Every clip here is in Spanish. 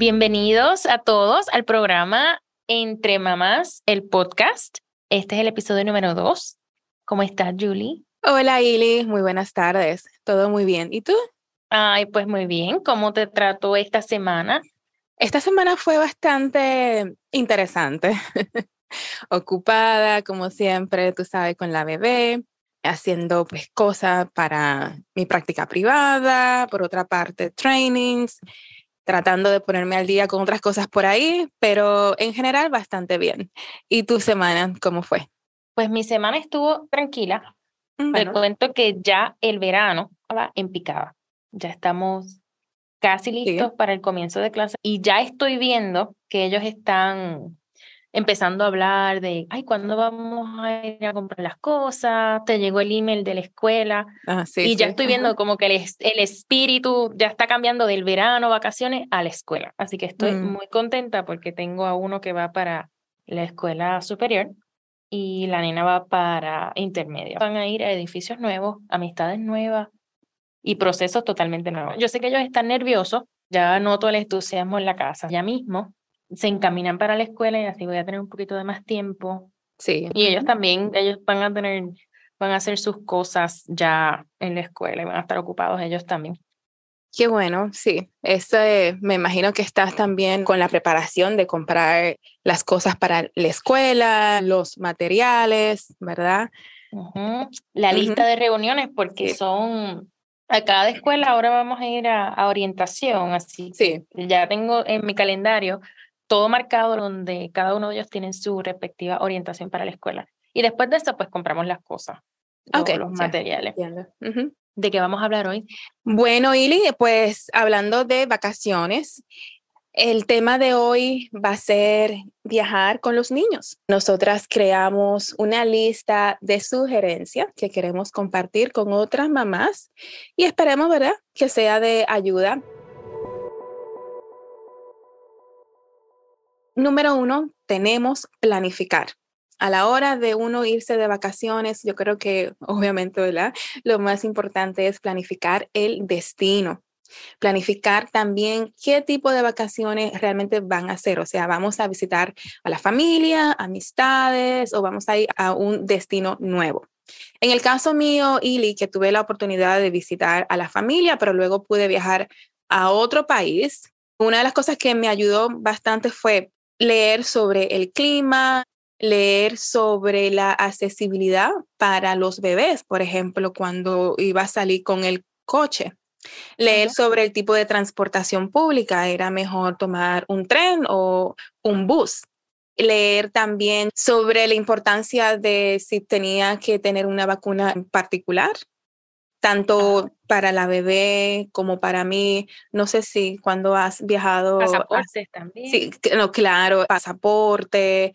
Bienvenidos a todos al programa Entre Mamás, el podcast. Este es el episodio número dos. ¿Cómo estás, Julie? Hola, Ili. Muy buenas tardes. Todo muy bien. ¿Y tú? Ay, pues muy bien. ¿Cómo te trató esta semana? Esta semana fue bastante interesante. Ocupada, como siempre, tú sabes, con la bebé, haciendo pues cosas para mi práctica privada, por otra parte, trainings tratando de ponerme al día con otras cosas por ahí, pero en general bastante bien. ¿Y tu semana cómo fue? Pues mi semana estuvo tranquila. Mm, Te cuento que ya el verano va en picada. Ya estamos casi listos para el comienzo de clase y ya estoy viendo que ellos están empezando a hablar de, ay, ¿cuándo vamos a ir a comprar las cosas? Te llegó el email de la escuela. Ah, y ya estoy viendo como que el, el, espíritu ya está cambiando del verano, vacaciones, a la escuela. Así que estoy mm. muy contenta porque tengo a uno que va para la escuela superior y la nena va para intermedia. Van a ir a edificios nuevos, amistades nuevas y procesos totalmente nuevos. Yo sé que ellos están nerviosos, ya noto el entusiasmo en la casa. Ya mismo se encaminan para la escuela y así voy a tener un poquito de más tiempo. Sí. Y ellos también, ellos van a tener, van a hacer sus cosas ya en la escuela y van a estar ocupados ellos también. Qué bueno, sí. Eso me imagino que estás también con la preparación de comprar las cosas para la escuela, los materiales, ¿verdad? La lista de reuniones, porque son a cada escuela ahora vamos a ir a, a orientación, así sí. ya tengo en mi calendario todo marcado donde cada uno de ellos tiene su respectiva orientación para la escuela. Y después de eso, pues compramos las cosas, los materiales. ¿De qué vamos a hablar hoy? Bueno, Ili, pues hablando de vacaciones, el tema de hoy va a ser viajar con los niños. Nosotras creamos una lista de sugerencias que queremos compartir con otras mamás y esperemos, ¿verdad?, que sea de ayuda Número uno, tenemos planificar. A la hora de uno irse de vacaciones, yo creo que obviamente, ¿verdad? Lo más importante es planificar el destino. Planificar también qué tipo de vacaciones realmente van a hacer. O sea, vamos a visitar a la familia, amistades o vamos a ir a un destino nuevo. En el caso mío, Ili, que tuve la oportunidad de visitar a la familia, pero luego pude viajar a otro país, una de las cosas que me ayudó bastante fue leer sobre el clima, leer sobre la accesibilidad para los bebés, por ejemplo, cuando iba a salir con el coche. Leer sobre el tipo de transportación pública, era mejor tomar un tren o un bus. Leer también sobre la importancia de si tenía que tener una vacuna en particular, tanto para la bebé como para mí. No sé si cuando has viajado. Pasaportes también. Sí, no, claro, pasaporte,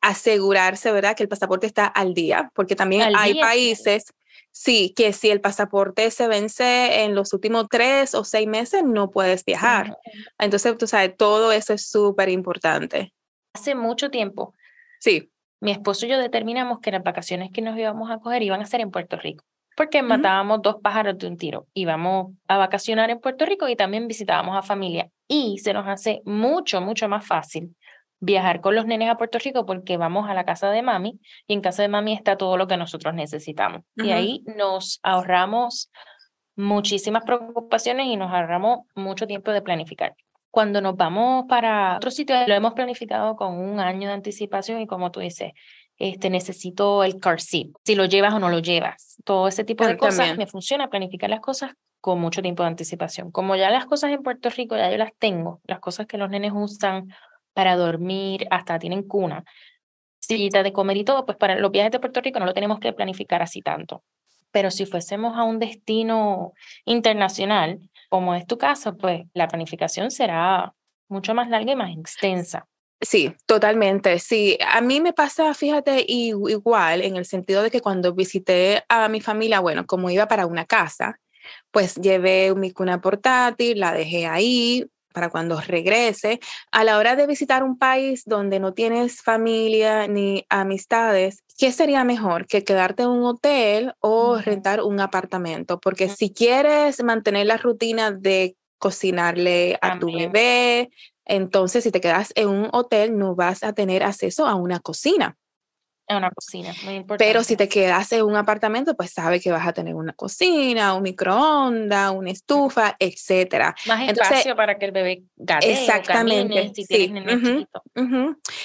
asegurarse, ¿verdad? Que el pasaporte está al día, porque también hay países, sí, que si el pasaporte se vence en los últimos tres o seis meses, no puedes viajar. Entonces, tú sabes, todo eso es súper importante. Hace mucho tiempo. Sí. Mi esposo y yo determinamos que las vacaciones que nos íbamos a coger iban a ser en Puerto Rico porque matábamos dos pájaros de un tiro. Íbamos a vacacionar en Puerto Rico y también visitábamos a familia. Y se nos hace mucho, mucho más fácil viajar con los nenes a Puerto Rico porque vamos a la casa de mami y en casa de mami está todo lo que nosotros necesitamos. Y ahí nos ahorramos muchísimas preocupaciones y nos ahorramos mucho tiempo de planificar. Cuando nos vamos para otro sitio, lo hemos planificado con un año de anticipación y como tú dices, este, necesito el car seat, si lo llevas o no lo llevas. Todo ese tipo de cosas me funciona planificar las cosas con mucho tiempo de anticipación. Como ya las cosas en Puerto Rico ya yo las tengo, las cosas que los nenes usan para dormir, hasta tienen cuna, sillita de comer y todo, pues para los viajes de Puerto Rico no lo tenemos que planificar así tanto. Pero si fuésemos a un destino internacional, como es tu caso, pues la planificación será mucho más larga y más extensa. Sí, totalmente. Sí, a mí me pasa, fíjate, igual en el sentido de que cuando visité a mi familia, bueno, como iba para una casa, pues llevé mi cuna portátil, la dejé ahí para cuando regrese. A la hora de visitar un país donde no tienes familia ni amistades, ¿qué sería mejor que quedarte en un hotel o rentar un apartamento? Porque si quieres mantener la rutina de cocinarle a tu bebé, Entonces, si te quedas en un hotel, no vas a tener acceso a una cocina. A una cocina, muy importante. Pero si te quedas en un apartamento, pues sabes que vas a tener una cocina, un microondas, una estufa, etcétera. Más espacio para que el bebé gatee exactamente, si sí. tienes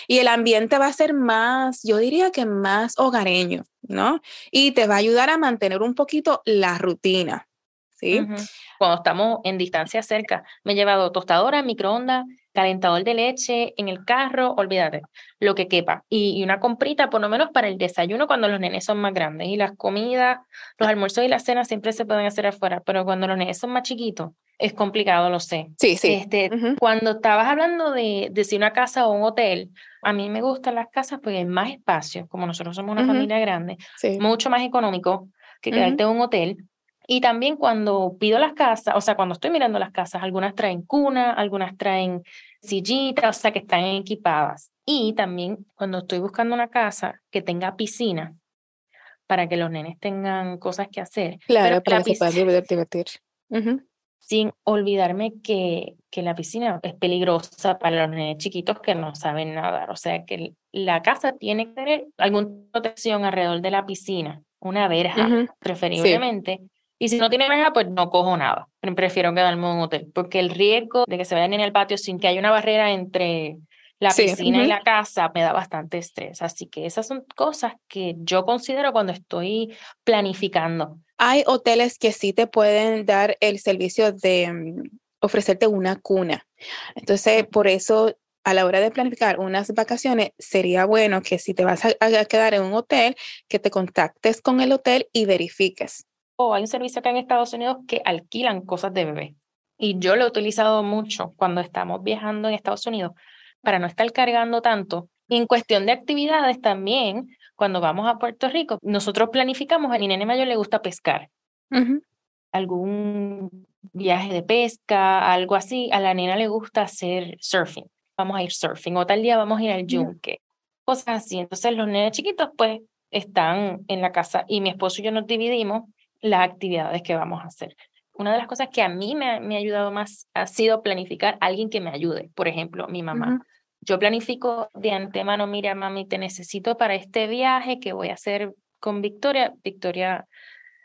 Y el ambiente va a ser más, yo diría que más hogareño, ¿no? Y te va a ayudar a mantener un poquito la rutina, ¿sí? Cuando estamos en distancia cerca, me he llevado tostadora, microondas, calentador de leche en el carro, olvídate, lo que quepa. Y, una comprita, por lo menos para el desayuno cuando los nenes son más grandes. Y las comidas, los almuerzos y las cenas siempre se pueden hacer afuera, pero cuando los nenes son más chiquitos, es complicado, lo sé. Sí, sí. Este, Cuando estabas hablando de, de, si una casa o un hotel, a mí me gustan las casas porque hay más espacio, como nosotros somos una familia grande, mucho más económico que quedarte en un hotel. Y también cuando pido las casas, o sea, cuando estoy mirando las casas, algunas traen cuna, algunas traen sillitas, o sea, que están equipadas. Y también cuando estoy buscando una casa que tenga piscina, para que los nenes tengan cosas que hacer. Claro, para que se divertir. Sin olvidarme que, que la piscina es peligrosa para los nenes chiquitos que no saben nadar. O sea, que la casa tiene que tener alguna protección alrededor de la piscina, una verja, preferiblemente. Y si no tiene verja, pues no cojo nada. Prefiero quedarme en un hotel, porque el riesgo de que se vayan en el patio sin que haya una barrera entre la piscina y la casa me da bastante estrés. Así que esas son cosas que yo considero cuando estoy planificando. Hay hoteles que sí te pueden dar el servicio de mm, ofrecerte una cuna. Entonces, por eso a la hora de planificar unas vacaciones, sería bueno que si te vas a, quedar en un hotel, que te contactes con el hotel y verifiques hay un servicio acá en Estados Unidos que alquilan cosas de bebé. Y yo lo he utilizado mucho cuando estamos viajando en Estados Unidos para no estar cargando tanto. Y en cuestión de actividades también, cuando vamos a Puerto Rico, nosotros planificamos, a mi nene mayor le gusta pescar. Algún viaje de pesca, algo así. A la nena le gusta hacer surfing. Vamos a ir surfing. O tal día vamos a ir al yunque. Cosas así. Entonces los nenes chiquitos pues están en la casa y mi esposo y yo nos dividimos las actividades que vamos a hacer. Una de las cosas que a mí me, ha ayudado más ha sido planificar a alguien que me ayude. Por ejemplo, mi mamá. Yo planifico de antemano, mira, mami, te necesito para este viaje que voy a hacer con Victoria. Victoria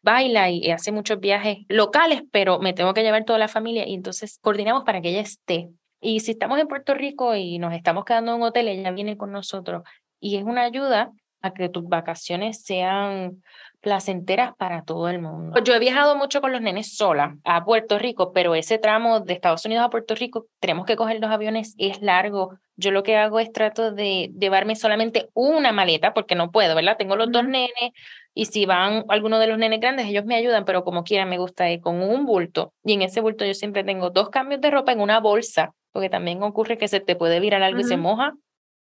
baila y hace muchos viajes locales, pero me tengo que llevar toda la familia y entonces coordinamos para que ella esté. Y si estamos en Puerto Rico y nos estamos quedando en un hotel, ella viene con nosotros y es una ayuda a que tus vacaciones sean placenteras para todo el mundo. Yo he viajado mucho con los nenes sola a Puerto Rico, pero ese tramo de Estados Unidos a Puerto Rico tenemos que coger los aviones, es largo. Yo lo que hago es trato de llevarme solamente una maleta, porque no puedo, ¿verdad? Tengo los dos nenes y si van algunos de los nenes grandes, ellos me ayudan, pero como quiera me gusta ir con un bulto. Y en ese bulto yo siempre tengo dos cambios de ropa en una bolsa, porque también ocurre que se te puede virar algo y se moja.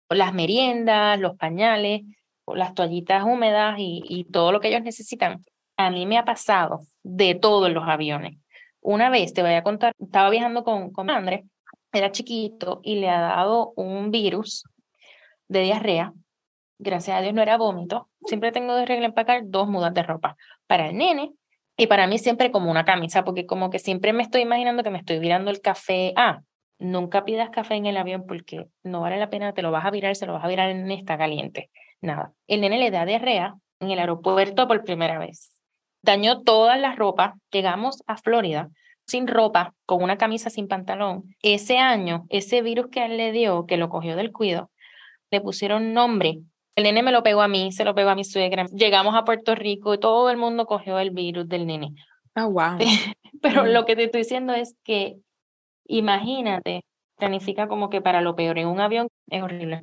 Las meriendas, los pañales las toallitas húmedas y, todo lo que ellos necesitan. A mí me ha pasado de todo en los aviones. Una vez, te voy a contar, estaba viajando con, con Andrés, era chiquito y le ha dado un virus de diarrea. Gracias a Dios no era vómito. Siempre tengo de regla empacar dos mudas de ropa para el nene y para mí siempre como una camisa, porque como que siempre me estoy imaginando que me estoy virando el café. Ah, nunca pidas café en el avión porque no vale la pena, te lo vas a virar, se lo vas a virar en esta caliente. Nada. El nene le da diarrea en el aeropuerto por primera vez. Dañó toda la ropa. Llegamos a Florida sin ropa, con una camisa sin pantalón. Ese año, ese virus que él le dio, que lo cogió del cuido, le pusieron nombre. El nene me lo pegó a mí, se lo pegó a mi suegra. Llegamos a Puerto Rico y todo el mundo cogió el virus del nene. Ah, wow. Pero lo que te estoy diciendo es que imagínate planifica como que para lo peor en un avión es horrible.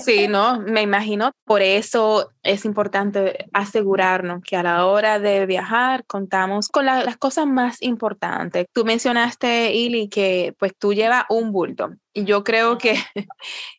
Sí, no, me imagino. Por eso es importante asegurarnos que a la hora de viajar contamos con las cosas más importantes. Tú mencionaste, Ili, que pues tú llevas un bulto. Y yo creo que,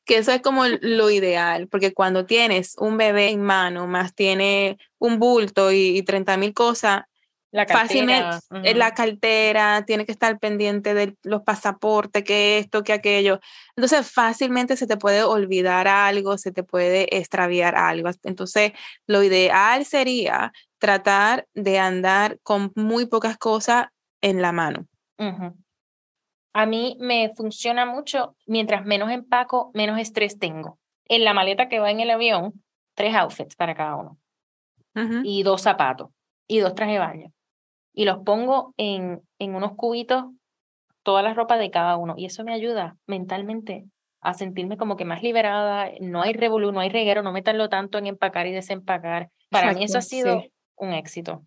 que eso es como lo ideal, porque cuando tienes un bebé en mano, más tiene un bulto y, y 30 mil cosas, la Fácilmente, eh, la cartera, tiene que estar pendiente de los pasaportes, que esto, que aquello. Entonces, fácilmente se te puede olvidar algo, se te puede extraviar algo. Entonces, lo ideal sería tratar de andar con muy pocas cosas en la mano. A mí me funciona mucho, mientras menos empaco, menos estrés tengo. En la maleta que va en el avión, tres outfits para cada uno. Y dos zapatos. Y dos trajes de baño. Y los pongo en, en unos cubitos, toda la ropa de cada uno. Y eso me ayuda mentalmente a sentirme como que más liberada. No hay revolú, no hay reguero, no me tardo tanto en empacar y desempacar. Para mí eso ha sido un éxito.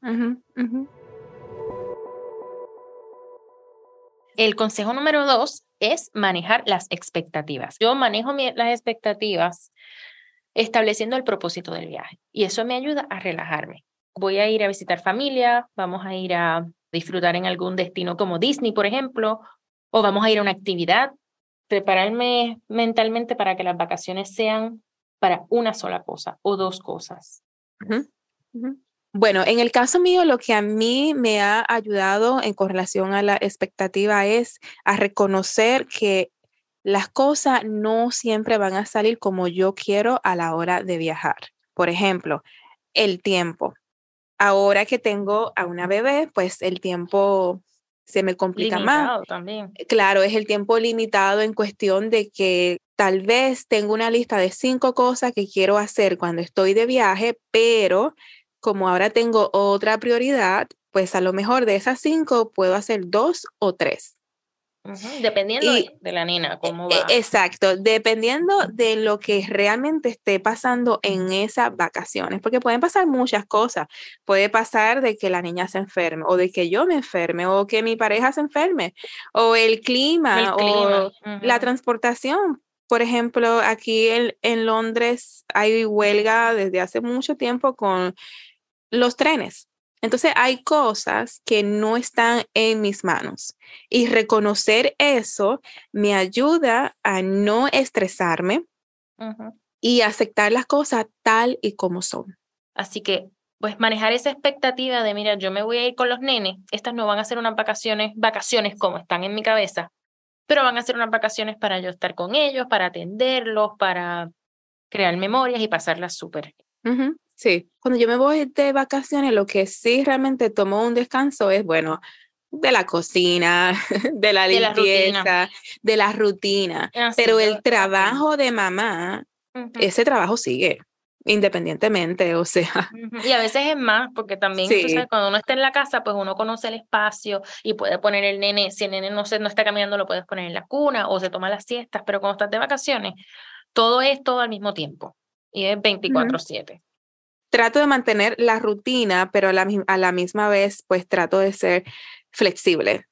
El consejo número dos es manejar las expectativas. Yo manejo las expectativas estableciendo el propósito del viaje y eso me ayuda a relajarme. Voy a ir a visitar familia, vamos a ir a disfrutar en algún destino como Disney, por ejemplo, o vamos a ir a una actividad. Prepararme mentalmente para que las vacaciones sean para una sola cosa o dos cosas. Bueno, en el caso mío, lo que a mí me ha ayudado en correlación a la expectativa es a reconocer que las cosas no siempre van a salir como yo quiero a la hora de viajar. Por ejemplo, el tiempo. Ahora que tengo a una bebé, pues el tiempo se me complica más. También. Claro, es el tiempo limitado en cuestión de que tal vez tengo una lista de cinco cosas que quiero hacer cuando estoy de viaje, pero como ahora tengo otra prioridad, pues a lo mejor de esas cinco puedo hacer dos o tres. Dependiendo de la nena, cómo e, va. Exacto, dependiendo de lo que realmente esté pasando en esas vacaciones, porque pueden pasar muchas cosas. Puede pasar de que la niña se enferme, o de que yo me enferme, o que mi pareja se enferme, o el clima, o la transportación. Por ejemplo, aquí en Londres hay huelga desde hace mucho tiempo con los trenes. Entonces hay cosas que no están en mis manos y reconocer eso me ayuda a no estresarme y aceptar las cosas tal y como son. Así que, pues manejar esa expectativa de, mira, yo me voy a ir con los nenes, estas no van a ser unas vacaciones, vacaciones como están en mi cabeza, pero van a ser unas vacaciones para yo estar con ellos, para atenderlos, para crear memorias y pasarlas súper. Sí, cuando yo me voy de vacaciones, lo que sí realmente tomo un descanso es, bueno, de la cocina, de la limpieza, de la rutina. Pero el trabajo de mamá, ese trabajo sigue independientemente, o sea. Y a veces es más, porque también cuando uno está en la casa, pues uno conoce el espacio y puede poner el nene, si el nene no, se, no está caminando, lo puedes poner en la cuna o se toma las siestas, pero cuando estás de vacaciones, todo es todo al mismo tiempo y es 24/7 trato de mantener la rutina, pero a la, a la misma vez, pues trato de ser flexible.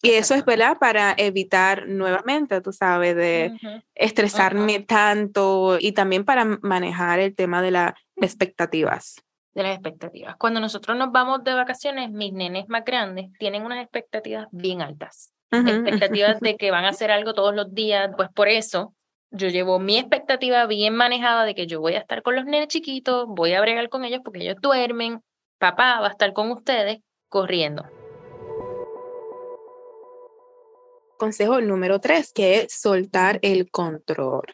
Y eso es, ¿verdad? Para evitar nuevamente, tú sabes, de estresarme tanto y también para manejar el tema de las expectativas. De las expectativas. Cuando nosotros nos vamos de vacaciones, mis nenes más grandes tienen unas expectativas bien altas. Expectativas de que van a hacer algo todos los días, pues por eso yo llevo mi expectativa bien manejada de que yo voy a estar con los nenes chiquitos, voy a bregar con ellos porque ellos duermen, papá va a estar con ustedes corriendo. Consejo número tres, que es soltar el control.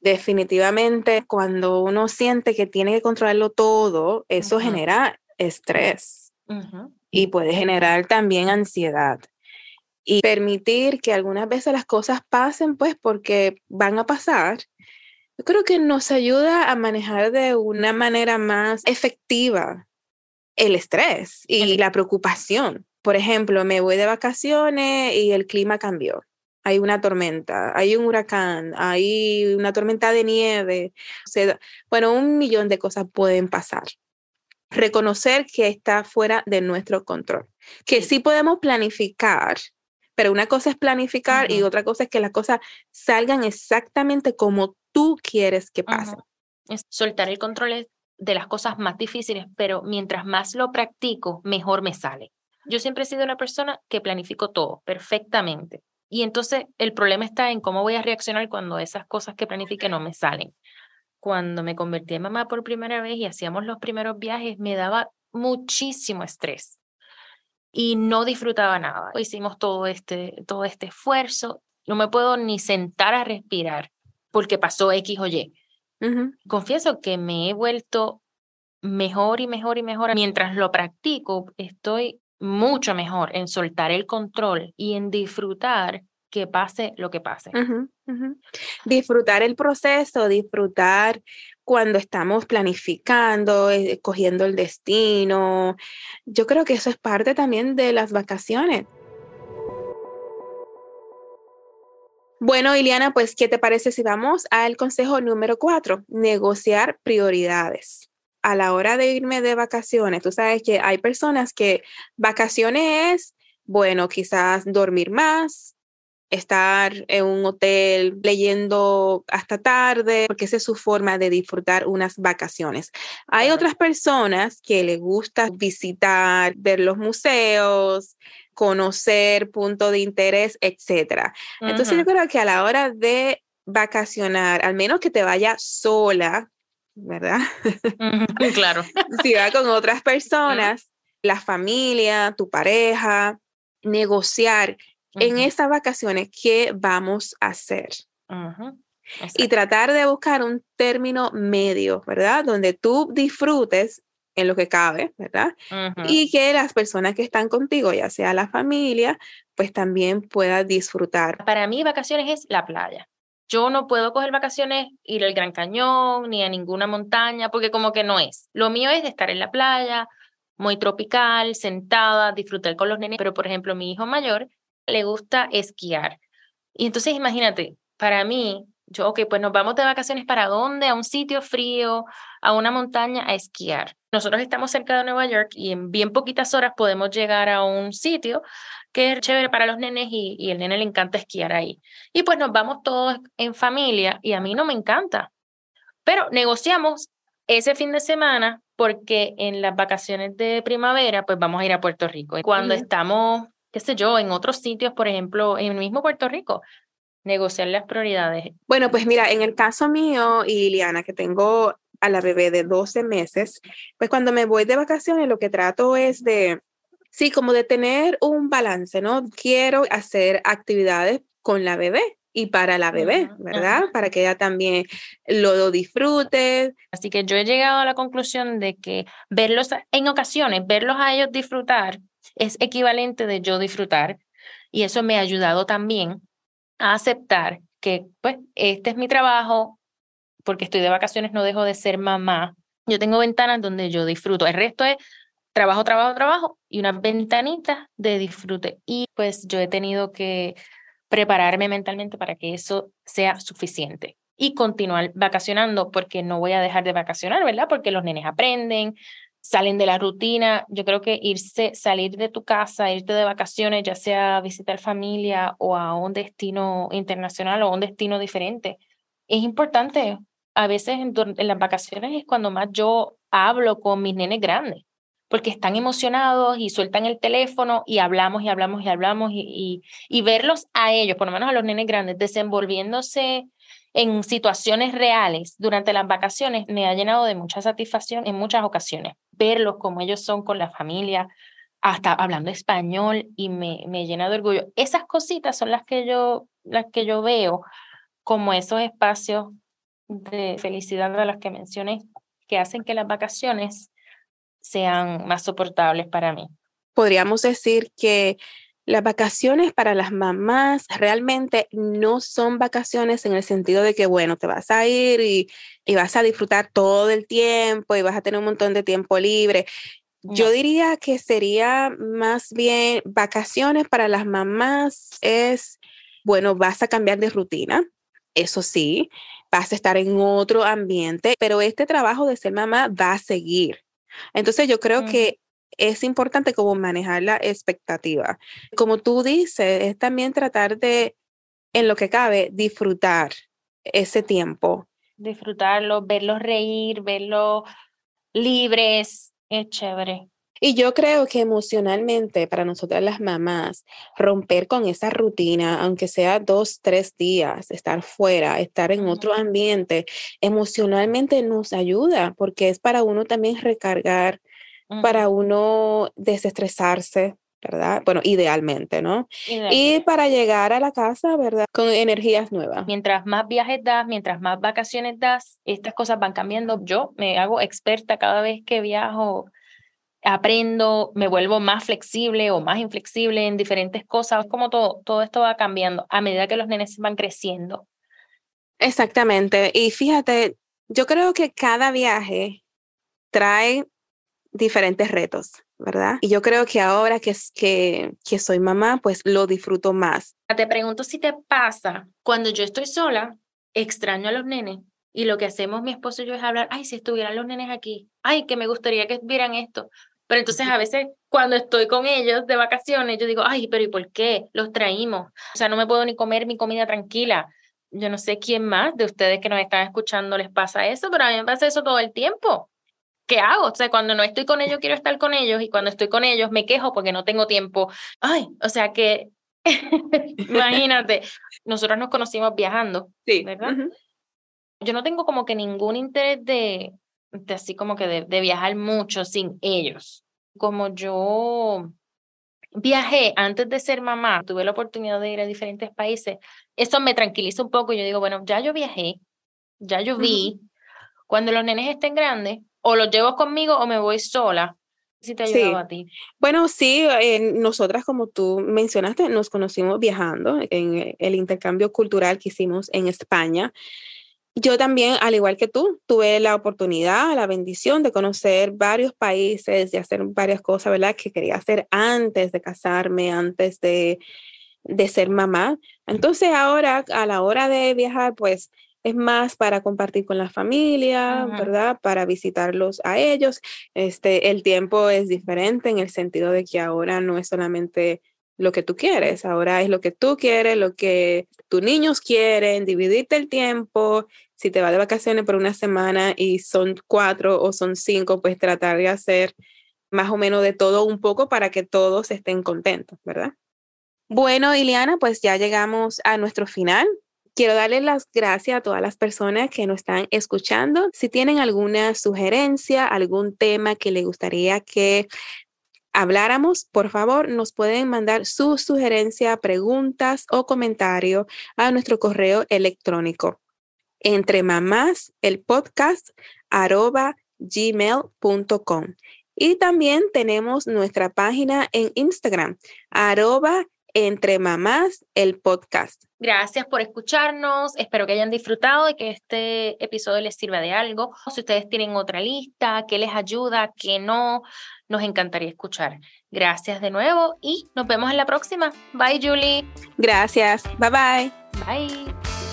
Definitivamente, cuando uno siente que tiene que controlarlo todo, eso genera estrés y puede generar también ansiedad y permitir que algunas veces las cosas pasen, pues porque van a pasar, yo creo que nos ayuda a manejar de una manera más efectiva el estrés y la preocupación. Por ejemplo, me voy de vacaciones y el clima cambió. Hay una tormenta, hay un huracán, hay una tormenta de nieve. bueno, un millón de cosas pueden pasar. Reconocer que está fuera de nuestro control, que sí podemos planificar pero una cosa es planificar y otra cosa es que las cosas salgan exactamente como tú quieres que pasen. Es soltar el control de las cosas más difíciles, pero mientras más lo practico, mejor me sale. Yo siempre he sido una persona que planifico todo perfectamente. Y entonces el problema está en cómo voy a reaccionar cuando esas cosas que planifique no me salen. Cuando me convertí en mamá por primera vez y hacíamos los primeros viajes, me daba muchísimo estrés y no disfrutaba nada. Hicimos todo este, todo este esfuerzo, no me puedo ni sentar a respirar porque pasó X o Y. Confieso que me he vuelto mejor y mejor y mejor. Mientras lo practico, estoy mucho mejor en soltar el control y en disfrutar que pase lo que pase. Disfrutar el proceso, disfrutar cuando estamos planificando, escogiendo el destino. Yo creo que eso es parte también de las vacaciones. Bueno, Iliana, pues, ¿qué te parece si vamos al consejo número cuatro? Negociar prioridades. A la hora de irme de vacaciones, tú sabes que hay personas que vacaciones es, bueno, quizás dormir más, estar en un hotel leyendo hasta tarde, porque esa es su forma de disfrutar unas vacaciones. Hay otras personas que les gusta visitar, ver los museos, conocer punto de interés, etcétera. Entonces yo creo que a la hora de vacacionar, al menos que te vaya sola, ¿verdad? claro. si va con otras personas, la familia, tu pareja, negociar en esas vacaciones qué vamos a hacer. Y tratar de buscar un término medio, ¿verdad? Donde tú disfrutes en lo que cabe, ¿verdad? Y que las personas que están contigo, ya sea la familia, pues también puedan disfrutar. Para mí vacaciones es la playa. Yo no puedo coger vacaciones, ir al Gran Cañón, ni a ninguna montaña, porque como que no es. Lo mío es estar en la playa, muy tropical, sentada, disfrutar con los nenes. Pero, por ejemplo, mi hijo mayor le gusta esquiar. Y entonces imagínate, para mí, yo, ok, pues nos vamos de vacaciones para dónde? A un sitio frío, a una montaña a esquiar. Nosotros estamos cerca de Nueva York y en bien poquitas horas podemos llegar a un sitio que es chévere para los nenes y, y el nene le encanta esquiar ahí. Y pues nos vamos todos en familia y a mí no me encanta. Pero negociamos ese fin de semana porque en las vacaciones de primavera pues vamos a ir a Puerto Rico. Y cuando estamos, qué sé yo, en otros sitios, por ejemplo, en el mismo Puerto Rico, negociar las prioridades. Bueno, pues mira, en el caso mío y Liliana, que tengo a la bebé de 12 meses, pues cuando me voy de vacaciones lo que trato es de, sí, como de tener un balance, ¿no? Quiero hacer actividades con la bebé y para la bebé, ¿verdad? Para que ella también lo disfrute. Así que yo he llegado a la conclusión de que verlos en ocasiones, verlos a ellos disfrutar es equivalente de yo disfrutar y eso me ha ayudado también a aceptar que pues este es mi trabajo, porque estoy de vacaciones, no dejo de ser mamá. Yo tengo ventanas donde yo disfruto. El resto es trabajo, trabajo, trabajo y unas ventanitas de disfrute. Y pues yo he tenido que prepararme mentalmente para que eso sea suficiente y continuar vacacionando porque no voy a dejar de vacacionar, ¿verdad? Porque los nenes aprenden, salen de la rutina. Yo creo que irse, salir de tu casa, irte de vacaciones, ya sea a visitar familia o a un destino internacional o un destino diferente, es importante a veces en, las vacaciones es cuando más yo hablo con mis nenes grandes, porque están emocionados y sueltan el teléfono y hablamos y hablamos y hablamos y, y, verlos a ellos, por lo menos a los nenes grandes, desenvolviéndose en situaciones reales durante las vacaciones me ha llenado de mucha satisfacción en muchas ocasiones. Verlos como ellos son con la familia, hasta hablando español y me, me llena de orgullo. Esas cositas son las que yo, las que yo veo como esos espacios de felicidad de los que mencioné, que hacen que las vacaciones sean más soportables para mí. Podríamos decir que las vacaciones para las mamás realmente no son vacaciones en el sentido de que, bueno, te vas a ir y, y vas a disfrutar todo el tiempo y vas a tener un montón de tiempo libre. Yo diría que sería más bien vacaciones para las mamás es, bueno, vas a cambiar de rutina, eso sí, vas a estar en otro ambiente, pero este trabajo de ser mamá va a seguir. Entonces yo creo que es importante como manejar la expectativa. Como tú dices, es también tratar de, en lo que cabe, disfrutar ese tiempo. Disfrutarlo, verlos reír, verlos libres, es chévere. Y yo creo que emocionalmente para nosotras las mamás, romper con esa rutina, aunque sea dos, tres días, estar fuera, estar en otro ambiente, emocionalmente nos ayuda porque es para uno también recargar, para uno desestresarse, ¿verdad? Bueno, idealmente, ¿no? Y para llegar a la casa, ¿verdad? Con energías nuevas. Mientras más viajes das, mientras más vacaciones das, estas cosas van cambiando. Yo me hago experta cada vez que viajo aprendo, me vuelvo más flexible o más inflexible en diferentes cosas, como todo, todo esto va cambiando a medida que los nenes van creciendo. Exactamente. Y fíjate, yo creo que cada viaje trae diferentes retos, ¿verdad? Y yo creo que ahora que, que, que soy mamá, pues lo disfruto más. Te pregunto si te pasa, cuando yo estoy sola, extraño a los nenes y lo que hacemos mi esposo y yo es hablar, ay, si estuvieran los nenes aquí, ay, que me gustaría que vieran esto. Pero entonces a veces cuando estoy con ellos de vacaciones, yo digo, ay, pero ¿y por qué? Los traímos. O sea, no me puedo ni comer mi comida tranquila. Yo no sé quién más de ustedes que nos están escuchando les pasa eso, pero a mí me pasa eso todo el tiempo. ¿Qué hago? O sea, cuando no estoy con ellos, quiero estar con ellos y cuando estoy con ellos me quejo porque no tengo tiempo. Ay, o sea que, imagínate, nosotros nos conocimos viajando, sí. ¿verdad? Yo no tengo como que ningún interés de, así como que de, viajar mucho sin ellos. Como yo viajé antes de ser mamá, tuve la oportunidad de ir a diferentes países, eso me tranquiliza un poco. Yo digo, bueno, ya yo viajé, ya yo vi, cuando los nenes estén grandes, o los llevo conmigo o me voy sola. Si te ha ayudado a ti. Bueno, sí, eh, nosotras, como tú mencionaste, nos conocimos viajando en el intercambio cultural que hicimos en España. Yo también, al igual que tú, tuve la oportunidad, la bendición de conocer varios países, de hacer varias cosas, ¿verdad? Que quería hacer antes de casarme, antes de, de ser mamá. Entonces ahora, a la hora de viajar, pues es más para compartir con la familia, ¿verdad? Para visitarlos a ellos. Este, el tiempo es diferente en el sentido de que ahora no es solamente lo que tú quieres, ahora es lo que tú quieres, lo que tus niños quieren, dividirte el tiempo. Si te vas de vacaciones por una semana y son cuatro o son cinco, pues tratar de hacer más o menos de todo un poco para que todos estén contentos, ¿verdad? Bueno, Iliana, pues ya llegamos a nuestro final. Quiero darle las gracias a todas las personas que nos están escuchando. Si tienen alguna sugerencia, algún tema que les gustaría que habláramos, por favor, nos pueden mandar su sugerencia, preguntas o comentario a nuestro correo electrónico entre mamás el podcast arroba gmail.com. Y también tenemos nuestra página en Instagram, arroba entre mamás el podcast. Gracias por escucharnos. Espero que hayan disfrutado y que este episodio les sirva de algo. Si ustedes tienen otra lista, que les ayuda, que no, nos encantaría escuchar. Gracias de nuevo y nos vemos en la próxima. Bye, Julie. Gracias. Bye bye. Bye.